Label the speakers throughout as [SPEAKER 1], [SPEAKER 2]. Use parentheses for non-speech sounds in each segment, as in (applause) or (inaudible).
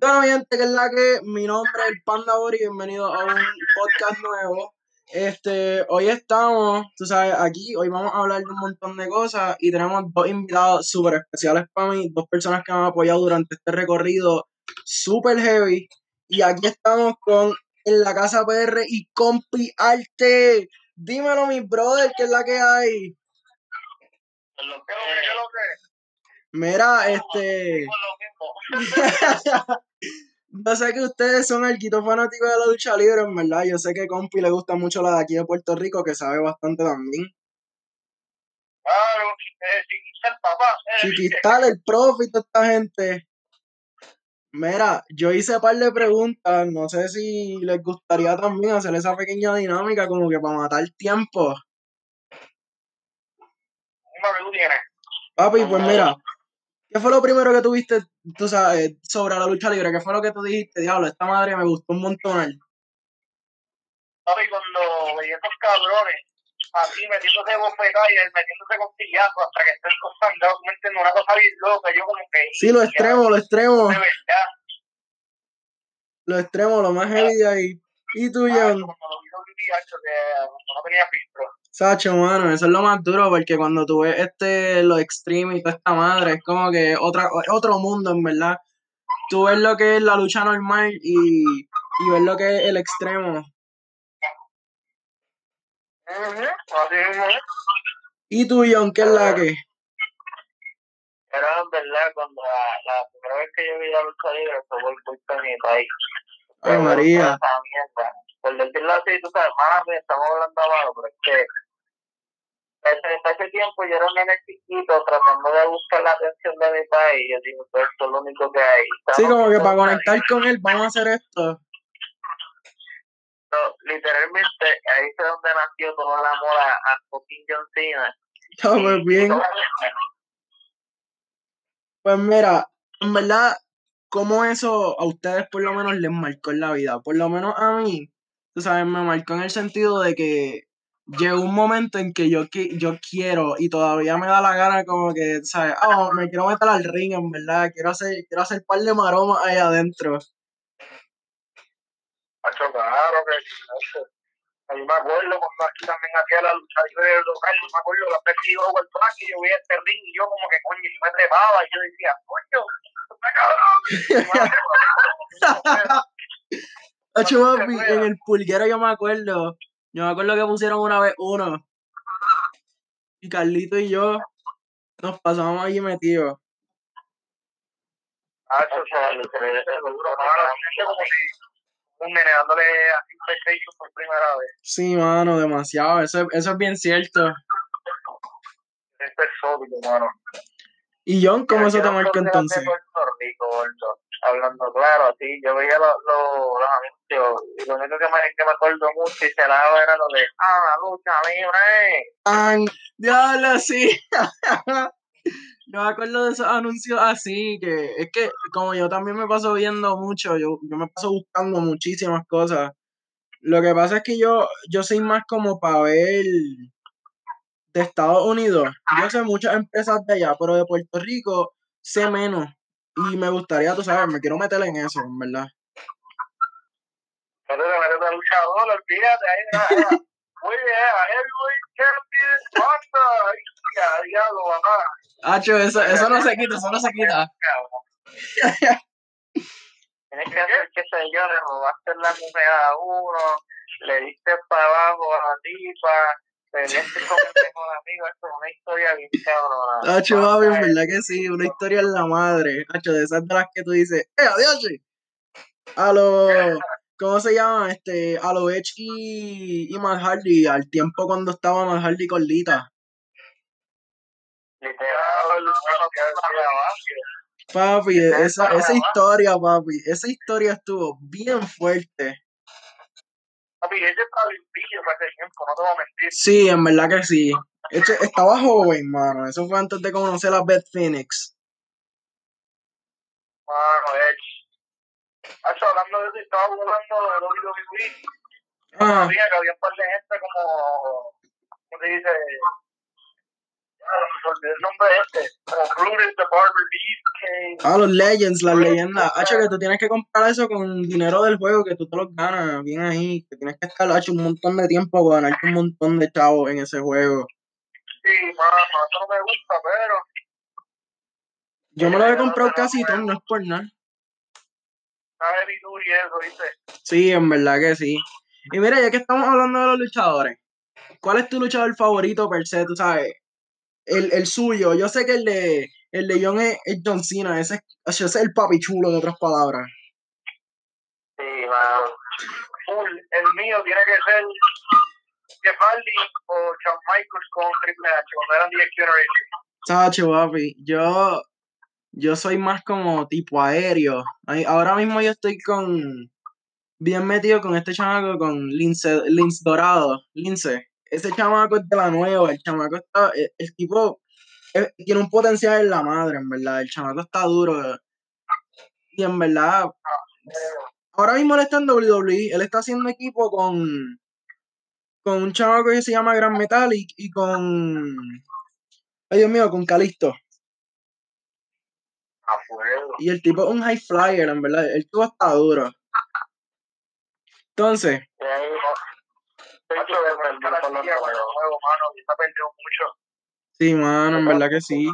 [SPEAKER 1] Bueno, mi gente, que es la que mi nombre es Panda Bori, bienvenido a un podcast nuevo. Este, hoy estamos, tú sabes, aquí, hoy vamos a hablar de un montón de cosas y tenemos dos invitados súper especiales para mí, dos personas que me han apoyado durante este recorrido súper heavy. Y aquí estamos con En la Casa PR y Compi Arte. Dímelo, mi brother, ¿qué es la que hay? Mira, este. (laughs) Yo sé que ustedes son alquitos fanáticos de la lucha libre, en verdad. Yo sé que Compi le gusta mucho la de aquí de Puerto Rico, que sabe bastante también.
[SPEAKER 2] Claro, eh, Chiquistal, papá. Eh,
[SPEAKER 1] Chiquistal, el profe y toda esta gente. Mira, yo hice un par de preguntas. No sé si les gustaría también hacer esa pequeña dinámica, como que para matar tiempo. Papi, pues mira, ¿qué fue lo primero que tuviste, tú sabes, sobre la lucha libre? ¿Qué fue lo que tú dijiste? Diablo, esta madre me gustó un montón.
[SPEAKER 2] Papi, cuando veía estos cabrones así metiéndose bofetadas y metiéndose con pillazos hasta que estén cosandados, ¿me entiendes? Una cosa bien loca, yo como que...
[SPEAKER 1] Sí, lo extremo, lo extremo.
[SPEAKER 2] De verdad.
[SPEAKER 1] Lo extremo, lo más heavy de ahí. ¿Y tú,
[SPEAKER 2] Ah,
[SPEAKER 1] John?
[SPEAKER 2] Cuando lo vi en VIH, que no tenía filtro.
[SPEAKER 1] Sacho, mano, eso es lo más duro porque cuando tú ves este, lo extreme y toda esta madre, es como que otra, otro mundo, en verdad. Tú ves lo que es la lucha normal y, y ves lo que es el extremo. ¿Y tú, John, qué es la que?
[SPEAKER 2] Era en verdad cuando la, la primera vez que yo vi la lucha libre fue por culpa de mi país.
[SPEAKER 1] Ay, María.
[SPEAKER 2] Por decirlo así, tú sabes, estamos hablando abajo, pero es que ese, ese tiempo yo era un nene chiquito tratando de buscar la atención de mi país. Yo digo, pues esto es lo único que hay.
[SPEAKER 1] Sí, como que para conectar con él, vamos a hacer esto.
[SPEAKER 2] liga, Literalmente, ahí fue donde nació toda la moda a fucking John Cena.
[SPEAKER 1] Está muy bien. Pues mira, en verdad, ¿cómo eso a ustedes por lo menos les marcó en la vida? Por lo menos a mí, tú sabes, me marcó en el sentido de que llegó un momento en que yo, yo quiero y todavía me da la gana como que, ¿sabes? Ah, me quiero meter al ring, en verdad, quiero hacer, quiero hacer par de maromas ahí adentro.
[SPEAKER 2] Macho, claro que sí. Ahí me acuerdo cuando aquí también hacía la lucha libre local, yo me acuerdo la vez que a World Track y yo veía este ring y yo como que coño, yo me trepaba y yo decía, coño, está cabrón.
[SPEAKER 1] Ocho, (laughs) papi, en el pulguero yo me acuerdo, yo me acuerdo que pusieron una vez uno y Carlito y yo nos pasamos allí metidos.
[SPEAKER 2] Macho, o sea, lo que es seguro, como si un nene dándole así un PlayStation por primera vez.
[SPEAKER 1] Sí, mano, demasiado. Eso, eso es bien cierto.
[SPEAKER 2] Es exótico, mano.
[SPEAKER 1] ¿Y John, cómo marcó
[SPEAKER 2] soy de
[SPEAKER 1] entonces?
[SPEAKER 2] Puerto Rico, gordo. Hablando claro, sí, yo veía los, los, los anuncios y lo único que me, que me acuerdo mucho y se daba era lo de, ah, la lucha libre.
[SPEAKER 1] ¡An! ¡Diablo, sí! (laughs) yo me acuerdo de esos anuncios así, que es que como yo también me paso viendo mucho, yo, yo me paso buscando muchísimas cosas. Lo que pasa es que yo, yo soy más como para ver de Estados Unidos. Yo sé muchas empresas de allá, pero de Puerto Rico sé menos. Y me gustaría, tú sabes, me quiero meter en eso, en verdad.
[SPEAKER 2] Pero de luchador, olvídate, ahí (laughs) muy bien, heavyweight champion, diablo.
[SPEAKER 1] Hacho, eso, eso no se quita, eso no se quita. (laughs)
[SPEAKER 2] Tienes que hacer, qué sé yo, le robaste la mujer a uno, le diste para abajo a la tipa, peleaste con el mejor amigo, esto es una historia bien cabrona.
[SPEAKER 1] Hacho, papi, en verdad que sí, una historia en la madre. Hacho, de esas de las que tú dices, ¡eh, adiós! che". A los, ¿cómo se llama? Este, a los Edge y, y Matt Hardy, al tiempo cuando estaba Matt Hardy con Lita.
[SPEAKER 2] Literal, no
[SPEAKER 1] Papi, esa, esa historia, papi, esa historia estuvo bien fuerte.
[SPEAKER 2] Papi, ese estaba limpio para ese tiempo, no te voy a mentir.
[SPEAKER 1] Sí, en verdad que sí. Este, estaba joven, mano. Eso fue antes de conocer a Beth Phoenix.
[SPEAKER 2] Mano, Edge. Hacho, hablando de eso, estaba hablando de WWE.
[SPEAKER 1] Ah,
[SPEAKER 2] Sabía que había un par de gente como, ¿cómo se dice? El nombre este, como Brutus the Barber Beefcake.
[SPEAKER 1] Ah, los Legends, las leyendas. Hacho, que tú tienes que comprar eso con dinero del juego, que tú te los ganas bien ahí. Que tienes que estar hecho un montón de tiempo para ganarte un montón de chavos en ese juego.
[SPEAKER 2] Sí, mano, eso no me gusta, pero.
[SPEAKER 1] Yo me lo he comprado casi todo, no es por nada.
[SPEAKER 2] Duty eso, ¿viste?
[SPEAKER 1] Sí, en verdad que sí. Y mira, ya que estamos hablando de los luchadores, ¿cuál es tu luchador favorito per se? Tú sabes, el, el suyo. Yo sé que el de, el de John es, es John Cena, ese, ese es el papi chulo, en otras palabras.
[SPEAKER 2] Sí, mano. Full. El mío tiene que ser Jeff Hardy o Shawn Michaels con Triple H, cuando eran The Generation.
[SPEAKER 1] Sacho, papi, yo, yo soy más como tipo aéreo. Ahora mismo yo estoy con bien metido con este chamaco, con Lince, Lince Dorado, Lince. Ese chamaco es de la nueva, el chamaco está, el, el tipo tiene un potencial en la madre, en verdad. El chamaco está duro. Y en verdad, ahora mismo él está en WWE, él está haciendo equipo con, con un chamaco que se llama Gran Metallic y con, ay Dios mío, con Calisto. Y el tipo es un high flyer, en verdad. El tipo está duro. Entonces,
[SPEAKER 2] Y Macho, de mano, y está mucho.
[SPEAKER 1] sí, mano, en verdad que sí.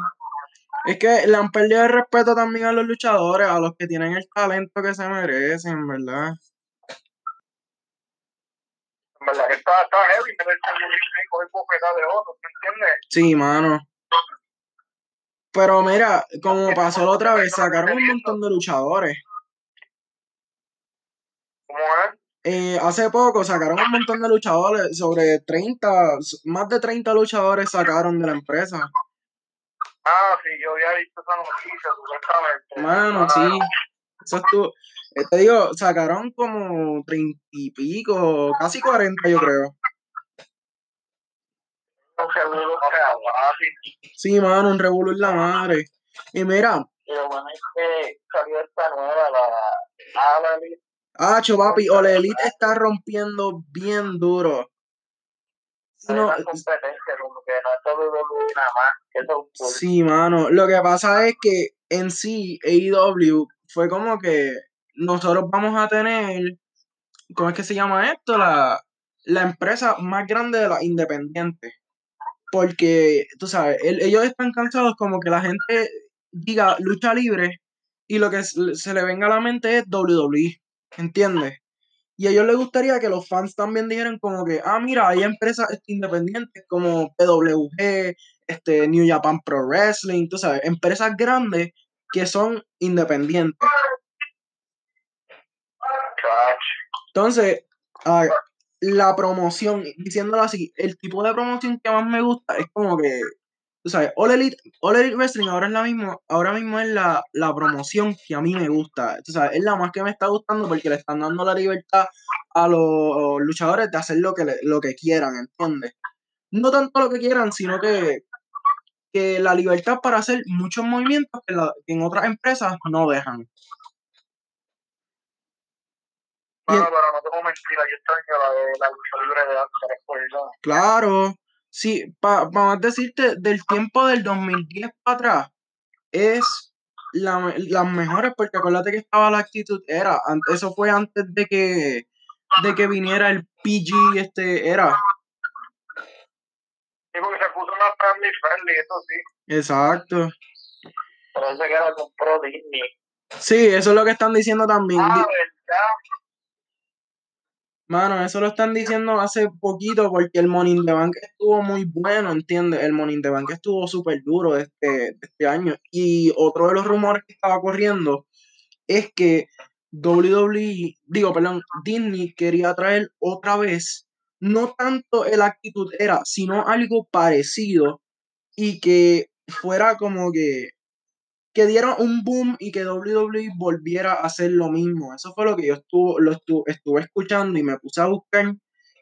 [SPEAKER 1] Es que le han perdido el respeto también a los luchadores, a los que tienen el talento que se merecen, en verdad.
[SPEAKER 2] En verdad que está, heavy, coger de otro, ¿me entiendes?
[SPEAKER 1] Sí, mano. Pero mira, como pasó la otra vez, sacaron un montón de luchadores.
[SPEAKER 2] ¿Cómo es?
[SPEAKER 1] Eh, hace poco sacaron un montón de luchadores, sobre 30, más de 30 luchadores sacaron de la empresa.
[SPEAKER 2] Ah, sí, yo había visto esa noticia, supuestamente.
[SPEAKER 1] Mano,
[SPEAKER 2] Ah,
[SPEAKER 1] sí. Eso estuvo, eh, te digo, sacaron como 30 y pico, casi 40 yo creo.
[SPEAKER 2] Fácil.
[SPEAKER 1] Sí, mano, un revuelo en la madre. Y mira,
[SPEAKER 2] Y lo bueno es que salió esta nueva, la Alalie.
[SPEAKER 1] Acho, papi, Ole Elite está rompiendo bien duro. No,
[SPEAKER 2] una competencia, como que no es todo WWE nada más, que eso es cool.
[SPEAKER 1] sí, mano. Lo que pasa es que en sí, AEW fue como que nosotros vamos a tener, ¿cómo es que se llama esto? La, la empresa más grande de las independientes. Porque, tú sabes, el- ellos están cansados como que la gente diga lucha libre y lo que se le venga a la mente es WWE, ¿entiendes? Y a ellos les gustaría que los fans también dijeran como que, ah, mira, hay empresas este, independientes como PWG, este, New Japan Pro Wrestling, tú sabes, empresas grandes que son independientes. Entonces, ah, la promoción, diciéndolo así, el tipo de promoción que más me gusta es como que, tú sabes, All Elite, All Elite Wrestling ahora, es la mismo, ahora mismo es la, la promoción que a mí me gusta. Tú sabes, es la más que me está gustando porque le están dando la libertad a los luchadores de hacer lo que, le- lo que quieran, ¿entiendes? No tanto lo que quieran, sino que, que la libertad para hacer muchos movimientos que, la- que en otras empresas no dejan.
[SPEAKER 2] Bueno,
[SPEAKER 1] en-
[SPEAKER 2] pero no tengo mentira, yo extraño la de la lucha libre de antes, recuerdo.
[SPEAKER 1] Claro, sí, para más decirte, del tiempo del 2010 para atrás, es la, las mejores, porque acuérdate que estaba la actitud, era, eso fue antes de que, de que viniera el PG, este, era,
[SPEAKER 2] Sí, porque se puso una family friendly, eso sí.
[SPEAKER 1] exacto.
[SPEAKER 2] Parece que era compró Disney.
[SPEAKER 1] Sí, eso es lo que están diciendo también.
[SPEAKER 2] Ah, ¿verdad?
[SPEAKER 1] Mano, eso lo están diciendo hace poquito porque el Money in the Bank estuvo muy bueno, ¿entiendes? El Money in the Bank estuvo súper duro de este, de este año. Y otro de los rumores que estaba corriendo es que WWE, digo, perdón, Disney quería traer otra vez, no tanto el actitud era, sino algo parecido y que fuera como que que diera un boom y que WWE volviera a hacer lo mismo. Eso fue lo que yo estuvo, lo estu- estuve escuchando y me puse a buscar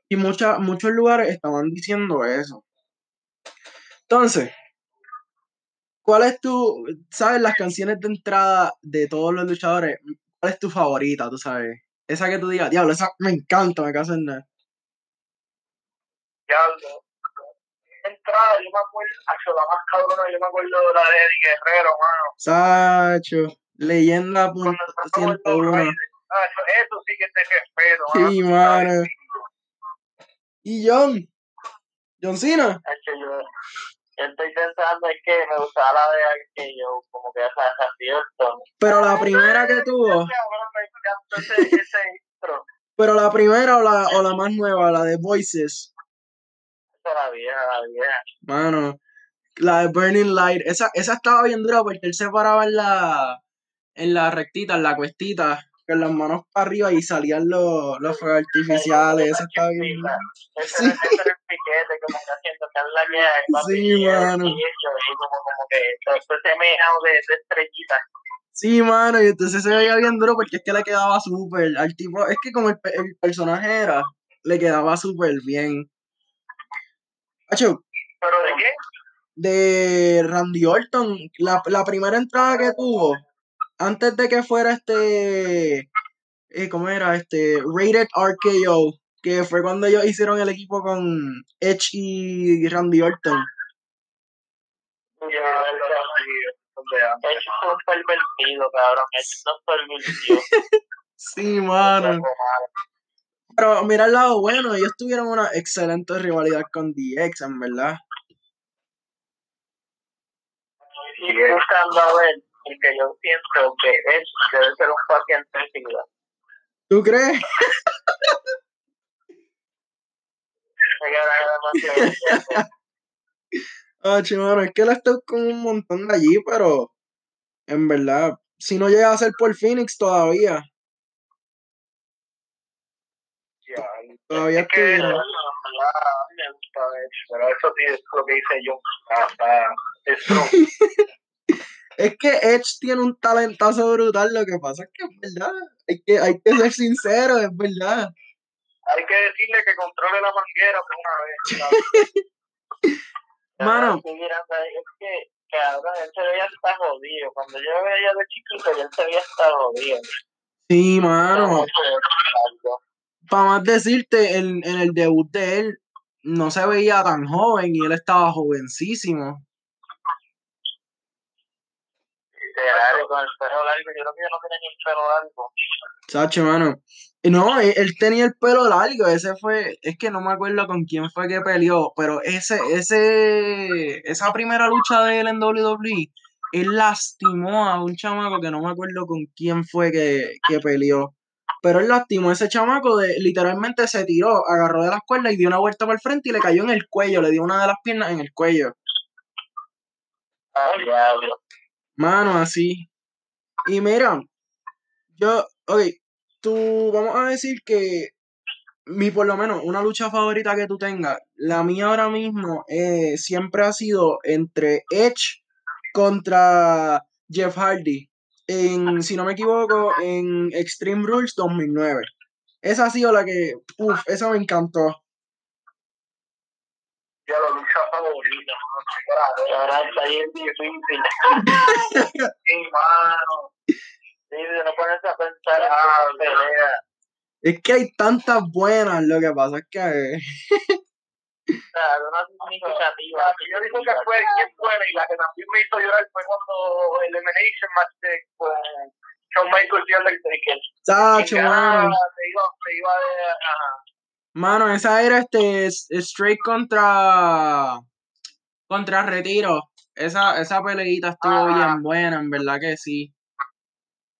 [SPEAKER 1] y mucha- muchos lugares estaban diciendo eso. Entonces, ¿cuál es tu, sabes, las canciones de entrada de todos los luchadores? ¿Cuál es tu favorita, tú sabes? Esa que tú digas, diablo, esa me encanta, me caso en nada.
[SPEAKER 2] Diablo. Entra entrada, yo me acuerdo, hecho, la más cabrona, yo me acuerdo de la de Eddie Guerrero, mano.
[SPEAKER 1] Sacho, leyenda
[SPEAKER 2] el
[SPEAKER 1] 101.
[SPEAKER 2] Raider. Ah, eso, sí que te respeto, mano.
[SPEAKER 1] Sí, mano. Y John, John Cena.
[SPEAKER 2] Hecho, yo, yo estoy pensando es que me gustaba la de aquello, como que esa, Houston.
[SPEAKER 1] Pero la primera que tuvo, pero la primera o la, o la más nueva, la de Voices.
[SPEAKER 2] La vieja, la vieja.
[SPEAKER 1] Mano, la de Burning Light, esa, esa estaba bien dura porque él se paraba en la, en la rectita, en la cuestita, con las manos para arriba y salían los, los fuegos artificiales, esa estaba bien dura.
[SPEAKER 2] Ese,
[SPEAKER 1] Sí.
[SPEAKER 2] ese era el piquete, como que haciendo que la que (laughs)
[SPEAKER 1] Sí, mano.
[SPEAKER 2] Y eso, como, como que después se me de, de estrellitas.
[SPEAKER 1] Sí, mano, y entonces se veía bien duro porque es que le quedaba súper, al tipo, es que como el, el personaje era, le quedaba súper bien.
[SPEAKER 2] ¿Pero de qué?
[SPEAKER 1] de Randy Orton, la, la primera entrada que tuvo, antes de que fuera este, eh, ¿cómo era? Este, Rated RKO, que fue cuando ellos hicieron el equipo con Edge y Randy Orton.
[SPEAKER 2] Yo, Hecho es un pervertido, cabrón. Hecho no pervertido. (laughs)
[SPEAKER 1] Sí, mano. Pero mira el lado bueno, ellos tuvieron una excelente rivalidad con DX, en verdad.
[SPEAKER 2] Y buscando a ver, porque yo siento que él debe ser un paciente de vida.
[SPEAKER 1] ¿Tú crees? (laughs) Ah, mano, es que él está con un montón de allí, pero en verdad, si no llega a ser por Phoenix todavía,
[SPEAKER 2] Ya,
[SPEAKER 1] todavía
[SPEAKER 2] Es que eso, pero eso sí es lo que dice yo. Ah, está, (laughs) es
[SPEAKER 1] que Edge tiene un talentazo brutal, lo que pasa es que es verdad, hay que, hay que ser sincero, es verdad.
[SPEAKER 2] Hay que decirle que controle la manguera por una vez. (laughs)
[SPEAKER 1] Mano.
[SPEAKER 2] Estoy Es que, cabrón, él se veía hasta jodido. Cuando yo lo veía de chiquito, él se veía hasta jodido.
[SPEAKER 1] Sí, mano. Para más decirte, en, en el debut de él no se veía tan joven y él estaba jovencísimo.
[SPEAKER 2] Literal, con el pelo largo. Yo creo que yo no tenía ni el pelo largo.
[SPEAKER 1] Sacho, mano. No, él, él tenía el pelo largo, ese fue, es que no me acuerdo con quién fue que peleó, pero ese, ese, esa primera lucha de él en WWE, él lastimó a un chamaco que no me acuerdo con quién fue que, que peleó. Pero él lastimó ese chamaco de, literalmente se tiró, agarró de las cuerdas y dio una vuelta por el frente y le cayó en el cuello, le dio una de las piernas en el cuello.
[SPEAKER 2] Ah, diablo.
[SPEAKER 1] Mano, así. Y mira, yo, ok, tú, vamos a decir que mi, por lo menos, una lucha favorita que tú tengas, la mía ahora mismo eh, siempre ha sido entre Edge contra Jeff Hardy. En, si no me equivoco, en Extreme Rules 2009. Esa ha sido la que, uff, esa me encantó.
[SPEAKER 2] Yo lo lucha favorita. mano. Ahora está bien difícil. (laughs) Sí, mano. Sí, si no pones a pensar ah, pelea.
[SPEAKER 1] Es que hay tantas buenas, lo que pasa es que...
[SPEAKER 2] Claro, una significativa. La que yo digo que fue bien buena y la que también me hizo llorar fue cuando el Elimination Match de, con Shawn Michaels y Undertaker.
[SPEAKER 1] Mano.
[SPEAKER 2] Se iba, se iba de... Ajá.
[SPEAKER 1] Mano, esa era este straight contra contra retiro. Esa, esa peleita estuvo
[SPEAKER 2] Ah.
[SPEAKER 1] bien buena, en verdad que sí.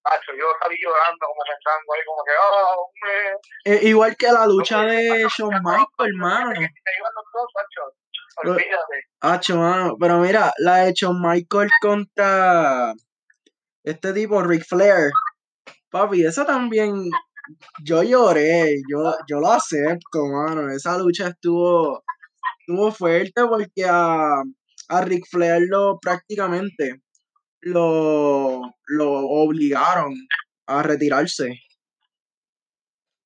[SPEAKER 2] Macho, yo salí llorando como pensando ahí como que, oh, hombre.
[SPEAKER 1] Eh, igual que la lucha de Shawn Michaels, mano.
[SPEAKER 2] Se iban los dos, macho.
[SPEAKER 1] Lo-
[SPEAKER 2] Olvídate.
[SPEAKER 1] Hacho, mano. Pero mira, la de Shawn Michaels contra este tipo, Ric Flair. Papi, esa también. Yo lloré, yo, yo lo acepto, mano. Esa lucha estuvo, estuvo fuerte porque a, a Ric Flair lo prácticamente lo, lo obligaron a retirarse.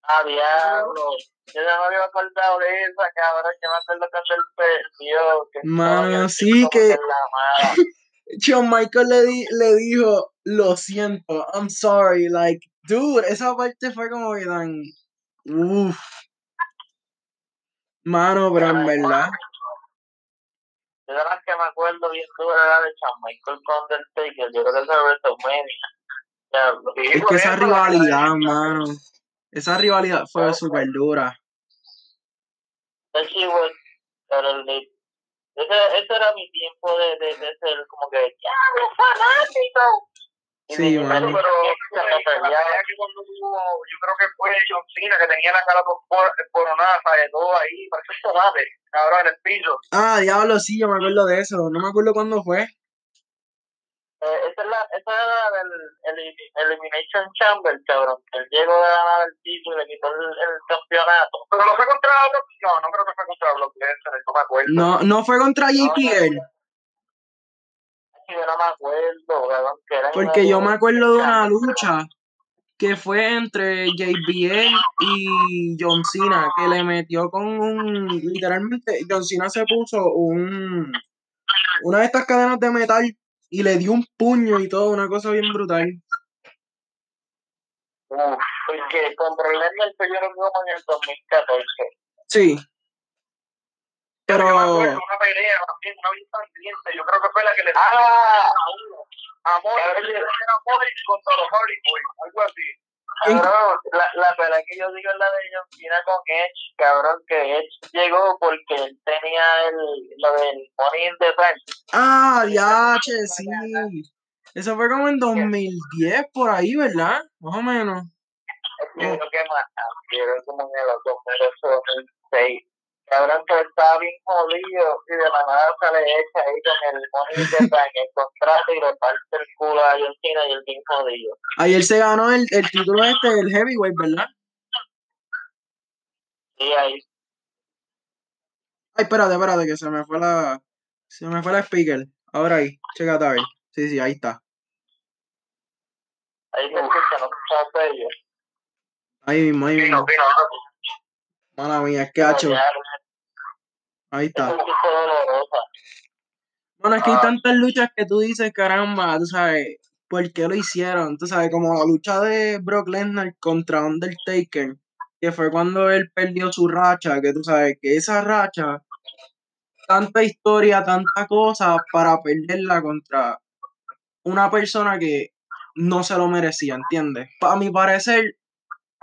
[SPEAKER 2] Ah, diablo. Yo ya me había acordado de esa, cabrón, que me acuerdo que el perdió. Que
[SPEAKER 1] Mano, sí que-. (laughs) Shawn Michaels le, di- le dijo, lo siento, I'm sorry, like, dude, esa parte fue como que tan, uff. Mano, pero en verdad,
[SPEAKER 2] Yo de las que me acuerdo bien dura era de Shawn Michael con Undertaker. Yo creo que esa es WrestleMania.
[SPEAKER 1] Es que esa rivalidad, mano. Esa rivalidad fue súper dura.
[SPEAKER 2] Pero el de ese, ese era mi tiempo de, de, de ser como que, ya, los fanáticos.
[SPEAKER 1] Sí, mano.
[SPEAKER 2] Pero, que cuando yo creo que fue John Cena que tenía la cara coronada, de todo ahí, parece un tomate, cabrón, en el piso.
[SPEAKER 1] Ah, diablo, sí, yo me acuerdo de eso, no me acuerdo cuándo fue.
[SPEAKER 2] Eh, esa, es la, esa era el, el, Elimination Chamber, cabrón. Él llegó a ganar el título y le quitó el, el campeonato. Pero no fue contra Brock, no, no creo que fue contra Lesnar, no me acuerdo.
[SPEAKER 1] No, no fue contra JPL.
[SPEAKER 2] No, yo no me acuerdo, cabrón. Que era
[SPEAKER 1] Porque yo me acuerdo de una lucha que fue entre JBL y John Cena, que le metió con un, literalmente, John Cena se puso un, una de estas cadenas de metal y le dio un puño y todo, una cosa bien brutal.
[SPEAKER 2] Uf, porque con problemas el yo lo en el 2014.
[SPEAKER 1] Sí. Pero.
[SPEAKER 2] Una pelea, una bien sangrienta, yo creo que fue la que le. ¡Ah! Amor, amor contra los Hollywood, algo así. Cabrón, la, la pelea que yo digo es la de John Cena con Edge, cabrón, que Edge llegó porque él tenía el, lo del Money in the Bank.
[SPEAKER 1] Ah, ya, che, sí. Eso fue como en 2010, por ahí, ¿verdad? Más o menos.
[SPEAKER 2] Yo creo que más, quiero como en los 2006. Cabrón, que estaba bien jodido y de la nada sale hecha ahí con el de bank, el contrato y le parte el culo a Argentina y el bien jodido.
[SPEAKER 1] Ayer se ganó el, el título este, el heavyweight, ¿verdad?
[SPEAKER 2] Sí, ahí.
[SPEAKER 1] Ay, espérate, espérate, que se me fue la... Se me fue la speaker. Ahora ahí, chécate a ver. Sí, sí, ahí está.
[SPEAKER 2] Ahí me escucha, no escucha ellos.
[SPEAKER 1] Ahí mismo, ahí mismo.
[SPEAKER 2] Vino,
[SPEAKER 1] Mala mía, es que ha hecho. Ahí está. Bueno, es que hay tantas luchas que tú dices, caramba, tú sabes, ¿por qué lo hicieron? Tú sabes, como la lucha de Brock Lesnar contra Undertaker, que fue cuando él perdió su racha, que tú sabes, que esa racha, tanta historia, tanta cosa para perderla contra una persona que no se lo merecía, ¿entiendes? Para mi parecer,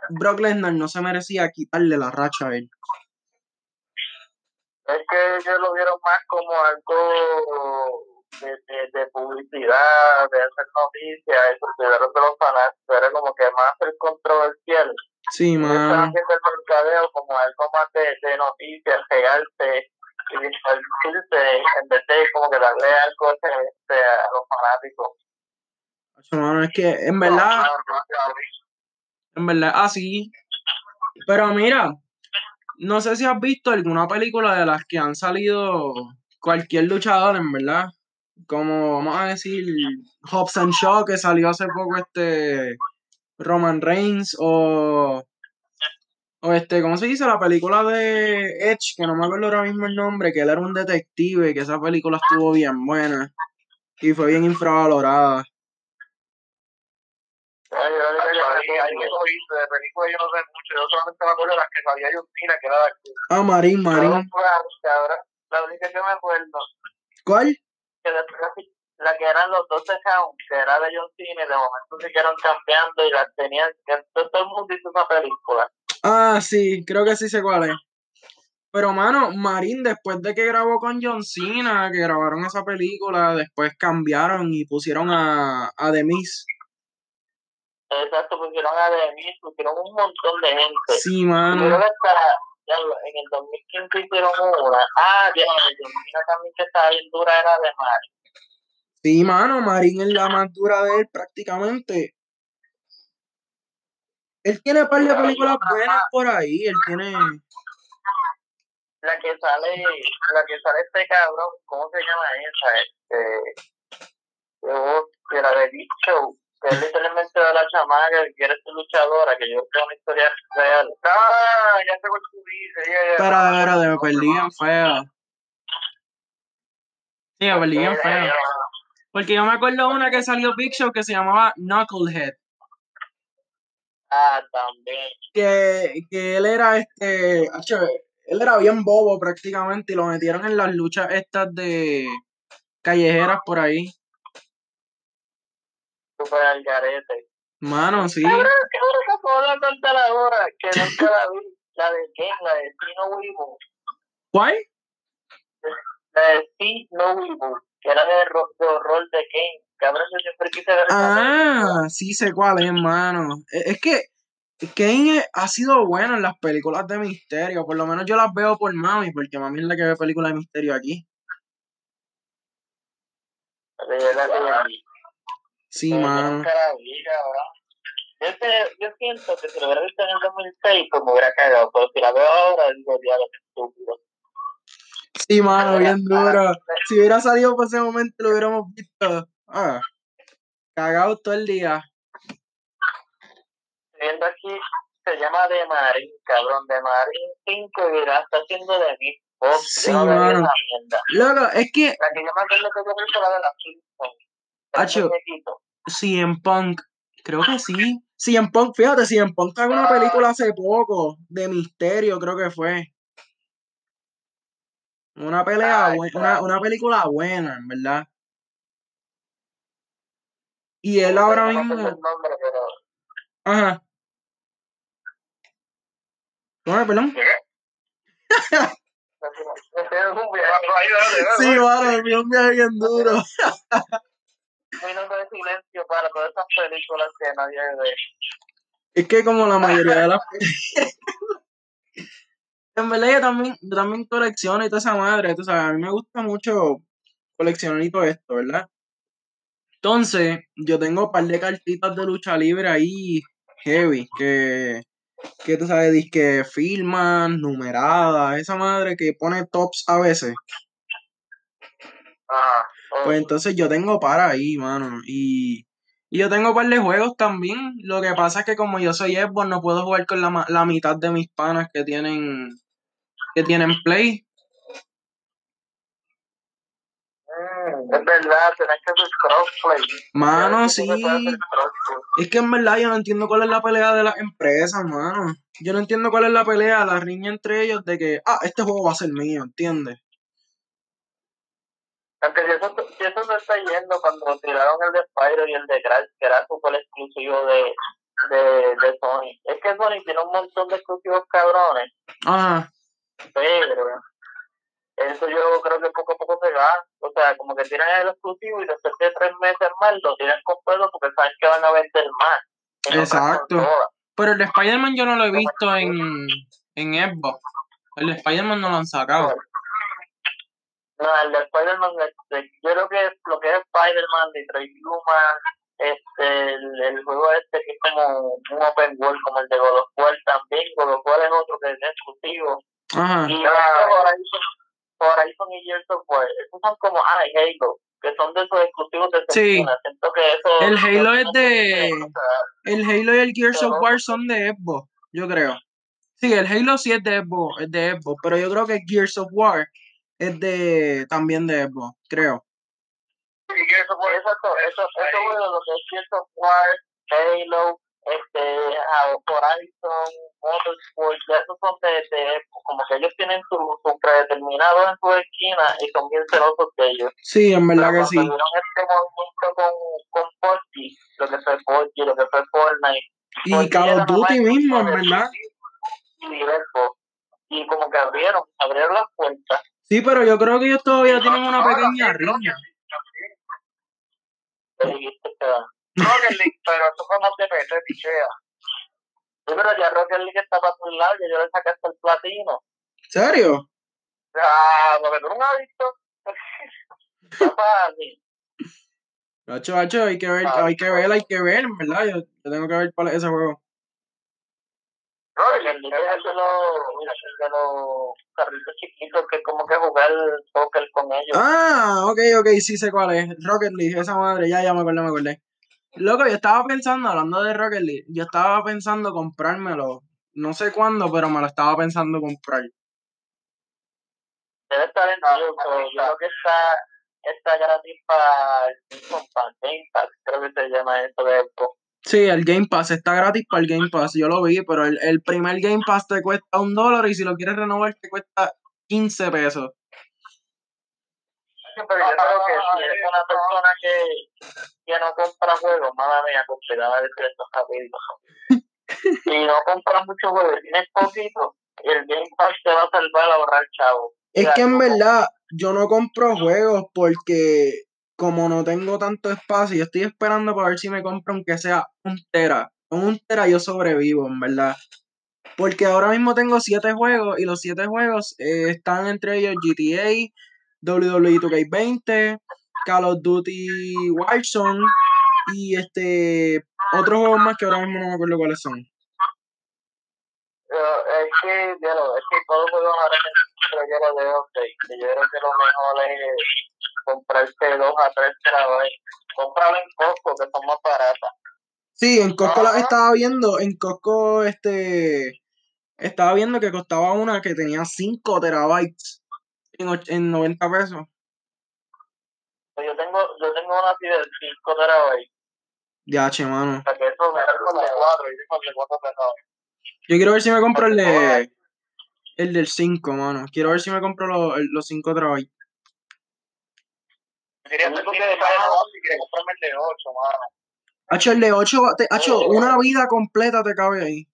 [SPEAKER 1] Brock Lesnar no se merecía quitarle la racha a él.
[SPEAKER 2] Es que ellos lo vieron más como algo de, de, de publicidad, de hacer noticias, olvidaron de los fanáticos, era como que más el controversial.
[SPEAKER 1] Sí, man.
[SPEAKER 2] Estaban viendo el mercadeo como algo más de, de noticias, pegarte y divertirse, en vez de como que darle algo este, a los fanáticos.
[SPEAKER 1] Mano, es que en verdad, en verdad, así. Pero mira, no sé si has visto alguna película de las que han salido cualquier luchador, en verdad. Como vamos a decir, Hobbs and Shaw, que salió hace poco este Roman Reigns, o, o este, ¿cómo se dice? La película de Edge, que no me acuerdo ahora mismo el nombre, que él era un detective, que esa película estuvo bien buena y fue bien infravalorada.
[SPEAKER 2] Ay, ay, ay, ay, ay, yo hice, de película yo no sé mucho, yo solamente me acuerdo de las que salía John Cena, que era de aquí.
[SPEAKER 1] Ah, Marín, Marín.
[SPEAKER 2] La única que me acuerdo,
[SPEAKER 1] ¿Cuál?
[SPEAKER 2] que después la que eran los dos de Hound, que era de John Cena, y de momento siguieron cambiando y las tenían, que todo, todo el mundo hizo esa película.
[SPEAKER 1] Ah, sí, creo que sí sé cuál es. Pero, mano, Marín, después de que grabó con John Cena, que grabaron esa película, después cambiaron y pusieron a, a The Miz.
[SPEAKER 2] Exacto, pusieron a Demi, pusieron un montón de gente.
[SPEAKER 1] Sí, mano.
[SPEAKER 2] que hasta en el 2015 hicieron una. Ah, ya, Cena también que estaba bien dura era de Mar.
[SPEAKER 1] Sí, mano, Marín es la más dura de él prácticamente. Él tiene un par de películas buenas por ahí, él tiene...
[SPEAKER 2] La que sale, la que sale este cabrón, ¿cómo se llama esa? Este, yo, que la de Big Show, que es literalmente de la chamaca que quiere ser luchadora, que yo es una historia real. Ah, ya sé cuál tú dices, ya.
[SPEAKER 1] Espera, espera, me perdí bien feo. Sí, me perdí bien feo. Porque yo me acuerdo una que salió Big Show que se llamaba Knucklehead.
[SPEAKER 2] Ah, también.
[SPEAKER 1] Que, que él era este. él era bien bobo prácticamente y lo metieron en las luchas estas de callejeras por ahí.
[SPEAKER 2] Super al garete.
[SPEAKER 1] Mano, sí.
[SPEAKER 2] Cabrón, cabrón, que puedo hablar de la hora, que (laughs) nunca la vi. La de Ken, la de Tino.
[SPEAKER 1] ¿Cuál?
[SPEAKER 2] La de Tino que era de, ro de horror de Ken. Cabrón, yo siempre quise ver.
[SPEAKER 1] Ah, sí sé cuál es, mano. Es es que Kane ha sido bueno en las películas de misterio. Por lo menos yo las veo por mami, porque mami es la que ve películas de misterio aquí.
[SPEAKER 2] De la.
[SPEAKER 1] Sí, mano.
[SPEAKER 2] Yo, siento que si lo hubiera visto en el 2006, pues me hubiera cagado. Pero si la veo ahora, digo, diablo, estúpido.
[SPEAKER 1] Sí, mano, bien duro. Si hubiera salido por ese momento, lo hubiéramos visto. Ah, cagado todo el día.
[SPEAKER 2] viendo aquí, se llama De Marín, cabrón, De Marín 5 y mira, está haciendo de mí. Oh,
[SPEAKER 1] Sí,
[SPEAKER 2] no
[SPEAKER 1] mano. Loco, es que
[SPEAKER 2] La que yo me acuerdo que yo vi fue la de la
[SPEAKER 1] Acho. CM Punk, creo que sí. CM Punk, fíjate, CM Punk sacó una película hace poco de misterio, creo que fue. Una pelea, bue- una, una película buena, en verdad. Y él
[SPEAKER 2] No
[SPEAKER 1] ahora mismo, ajá. ¿Cómo, perdón? (laughs) (laughs) Sí, mano, me un viaje bien duro. (laughs)
[SPEAKER 2] Minuto de silencio para todas esas películas que nadie ve.
[SPEAKER 1] Es que como la mayoría de las (laughs) En verdad yo también, yo también colecciono y toda esa madre, tú sabes, a mí me gusta mucho coleccionar y todo esto, ¿verdad? Entonces, yo tengo un par de cartitas de lucha libre ahí heavy, que, que tú sabes, disque filman, numeradas, esa madre que pone tops a veces.
[SPEAKER 2] Ajá.
[SPEAKER 1] Pues entonces yo tengo para ahí, mano. Y, y yo tengo par de juegos también. Lo que pasa es que como yo soy Xbox, no puedo jugar con la, la mitad de mis panas que tienen que tienen Play.
[SPEAKER 2] Mm, es verdad, tenés que hacer crossplay.
[SPEAKER 1] Mano, sí. Es que en verdad yo no entiendo cuál es la pelea de las empresas, mano. Yo no entiendo cuál es la pelea, la riña entre ellos de que, ah, este juego va a ser mío, ¿entiendes?
[SPEAKER 2] Aunque si eso, si eso se está yendo cuando tiraron el de Spyro y el de Crash, que era super exclusivo de, de, de Sony. Es que Sony tiene un montón de exclusivos cabrones,
[SPEAKER 1] Ajá.
[SPEAKER 2] pero eso yo creo que poco a poco se va. O sea, como que tiran el exclusivo y después de tres meses más lo tiran completo porque saben que van a vender más.
[SPEAKER 1] Exacto. Pero el de Spider-Man yo no lo he visto en, en Xbox. El de Spider-Man no lo han sacado.
[SPEAKER 2] No, el de Spider-Man, yo creo que lo que es Spider-Man, Detroit Human, este, el, el juego este que es como un open world, como el de God of War también, God of War es otro que es exclusivo.
[SPEAKER 1] Ajá.
[SPEAKER 2] Y Horizon, Horizon y Gears of War, esos son como, ah, y Halo, que son de esos exclusivos de
[SPEAKER 1] Sí.
[SPEAKER 2] Siento que eso...
[SPEAKER 1] El Halo es de-
[SPEAKER 2] o sea,
[SPEAKER 1] El Halo y el Gears of War son de Xbox, yo creo. Sí, el Halo sí es de Xbox, es de Xbox, pero yo creo que Gears of War es de también de Xbox, creo.
[SPEAKER 2] Gears of War, exacto, eso, eso bueno, lo que es of War, Halo, este, Horizon, Motorsport, esos son de, de, como que ellos tienen su, su predeterminado en su esquina y son bien celosos de ellos.
[SPEAKER 1] Sí, en verdad
[SPEAKER 2] Pero
[SPEAKER 1] que sí.
[SPEAKER 2] cuando vieron este movimiento con, con PUBG, lo que fue PUBG, lo que fue Fortnite,
[SPEAKER 1] Y Call of Duty mismo, en verdad.
[SPEAKER 2] Y como que abrieron, abrieron las puertas.
[SPEAKER 1] Sí, pero yo creo que ellos todavía tienen una pequeña riña.
[SPEAKER 2] Dijiste que Rocket League, pero eso fue más de PC, pichea. Sí, pero ya Rocket League está para tu lado, yo le saqué hasta el platino.
[SPEAKER 1] ¿Serio?
[SPEAKER 2] Ah, porque tú no has visto.
[SPEAKER 1] Hacho, hacho, hay que ver, hay que ver, hay que ver, en verdad. Yo, tengo que ver es ese juego.
[SPEAKER 2] Rocket League es el de el de los carritos chiquitos que es como que jugar soccer con ellos.
[SPEAKER 1] Ah, ok, ok, sí sé cuál es. Rocket League, esa madre, ya, ya me acordé, me acordé. Loco, yo estaba pensando, hablando de Rocket League, yo estaba pensando comprármelo. No sé cuándo, pero me lo estaba pensando comprar.
[SPEAKER 2] Debe estar en yo creo que está, está gratis para el Game Pass, creo que se llama eso de Xbox.
[SPEAKER 1] Sí, el Game Pass está gratis para el Game Pass, yo lo vi, pero el, el primer Game Pass te cuesta un dólar y si lo quieres renovar te cuesta 15 pesos.
[SPEAKER 2] Sí, pero yo creo que si eres una persona que, que no compra juegos, madre mía, complicada de esto rápido. si no compras muchos juegos, tienes poquito, el Game Pass te va a salvar a ahorrar chavo.
[SPEAKER 1] Es que en verdad yo no compro juegos porque como no tengo tanto espacio, yo estoy esperando para ver si me compro aunque sea un tera. Con un tera yo sobrevivo, en verdad. Porque ahora mismo tengo siete juegos y los siete juegos eh, están entre ellos GTA, WWE 2K20, Call of Duty Warzone y este otros juegos más que ahora mismo no me acuerdo cuáles son.
[SPEAKER 2] Es que, es que todos los juegos ahora pero yo lo veo, que yo creo que lo mejor comprarse dos a tres terabytes. Comprarlo en Costco, que son más baratas.
[SPEAKER 1] Sí, en Costco las estaba viendo, en Costco este estaba viendo que costaba una que tenía 5 terabytes en, en 90 pesos.
[SPEAKER 2] Pues Yo tengo, yo tengo una así de 5 terabytes.
[SPEAKER 1] Ya, che, mano.
[SPEAKER 2] O sea que eso me da con de 4 y tengo de 4 pesados.
[SPEAKER 1] Yo quiero ver si me compro el de el del 5, mano. Quiero ver si me compro los, el- los 5 terabytes.
[SPEAKER 2] Hacer que de pago, si quieres comprarme el de 8, mano.
[SPEAKER 1] Hacho, el de 8, te, hacho, una vida completa te cabe ahí.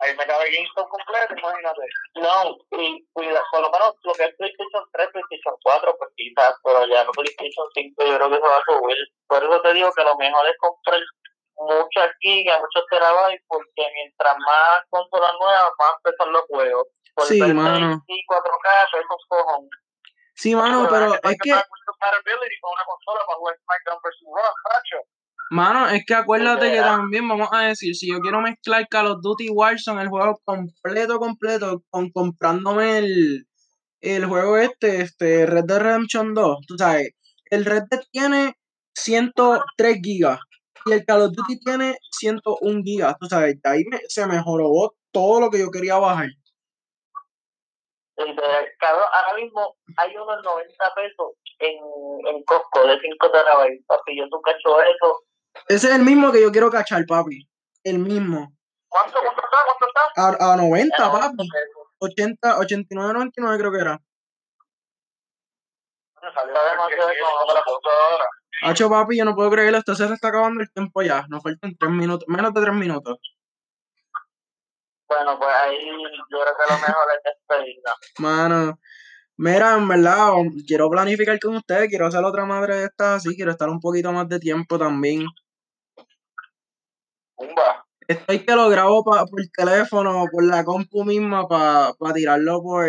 [SPEAKER 2] Ahí me cabe GameStop completo, imagínate. No, y, cuida, por lo menos lo que es PlayStation 3, PlayStation 4, pues quizás, pero ya no PlayStation 5 yo creo que se va a subir. Por eso te digo que lo mejor es comprar muchas gigas, muchos terabytes, porque mientras más consolas nuevas, más pesan los juegos. Por
[SPEAKER 1] Sí, mano.
[SPEAKER 2] 6, 4K, eso es un cojón.
[SPEAKER 1] Sí, mano, pero es que, mano, es que acuérdate que
[SPEAKER 2] Ya.
[SPEAKER 1] también vamos a decir, si yo quiero mezclar Call of Duty Warzone, el juego completo, completo, con comprándome el, el juego este, este, Red Dead Redemption 2, tú sabes, el Red Dead tiene 103 gigas y el Call of Duty tiene 101 gigas, tú sabes, de ahí me- se mejoró todo lo que yo quería bajar.
[SPEAKER 2] Cabrón, ahora mismo hay unos 90 pesos en, en Costco de 5 terabytes, papi. Yo he hecho eso.
[SPEAKER 1] Ese es el mismo que yo quiero cachar, papi. El mismo.
[SPEAKER 2] ¿Cuánto, cuánto está? ¿Cuánto está?
[SPEAKER 1] A, a 90,
[SPEAKER 2] Ya,
[SPEAKER 1] papi.
[SPEAKER 2] 90 pesos.
[SPEAKER 1] 80, 89, 99 creo que era. Hacho, papi, yo no puedo creerlo. Esto se está acabando el tiempo ya. Nos faltan 3 minutos, menos de 3 minutos.
[SPEAKER 2] Bueno, pues ahí yo creo que lo mejor es despedirnos.
[SPEAKER 1] Mano, mira, en verdad, quiero planificar con ustedes. Quiero hacer otra madre de estas así. Quiero estar un poquito más de tiempo también.
[SPEAKER 2] Pumba.
[SPEAKER 1] Estoy que lo grabo pa- por teléfono, por la compu misma, para tirarlo por,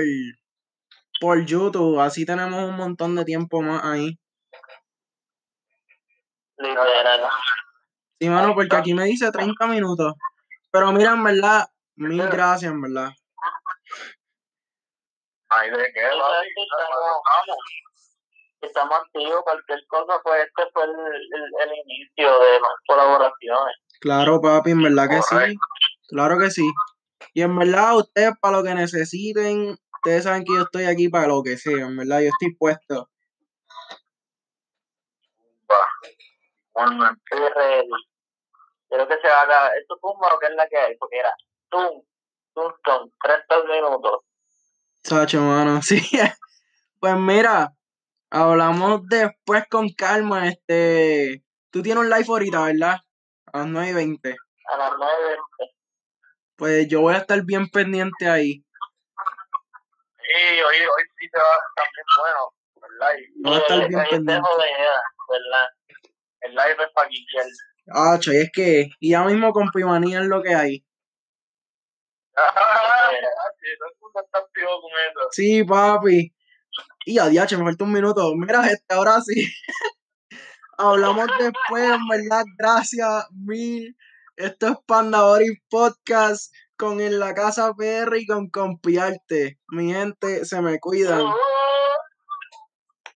[SPEAKER 1] por YouTube. Así tenemos un montón de tiempo más ahí. Sí, mano, porque aquí me dice 30 minutos. Pero mira, en verdad, mil gracias, en verdad.
[SPEAKER 2] Ay, de qué, estamos, estamos activos, cualquier cosa, pues este fue el, el, el inicio de las colaboraciones.
[SPEAKER 1] Claro, papi, en verdad que sí. Claro que sí. Y en verdad, ustedes para lo que necesiten, ustedes saben que yo estoy aquí para lo que sea, en verdad, yo estoy puesto.
[SPEAKER 2] Bueno, estoy ready. Creo que se va a acabar. Esto tumba o qué es la que hay, porque era tum, tum, tum, 30 minutos.
[SPEAKER 1] Sacho, mano, (laughs) sí. Pues mira, hablamos después con calma, este... Tú tienes un live ahorita, ¿verdad? A las 9 y 20.
[SPEAKER 2] A las 9
[SPEAKER 1] Pues yo voy a estar bien pendiente ahí.
[SPEAKER 2] Sí, hoy, hoy sí se va a estar bien bueno. El live.
[SPEAKER 1] Va a estar bien
[SPEAKER 2] te
[SPEAKER 1] pendiente.
[SPEAKER 2] ¿verdad? El live es para Guillermo.
[SPEAKER 1] Hacho, y es que, y ya mismo con Pimanía es lo que hay.
[SPEAKER 2] Sí, todo el mundo está activo con eso.
[SPEAKER 1] Sí, papi. Y a diache, me falta un minuto. Mira, este, ahora sí. (laughs) Hablamos después, verdad. Gracias, mil. Esto es Pandabori Podcast con En la Casa PR y con Compiarte. Mi gente, se me cuidan.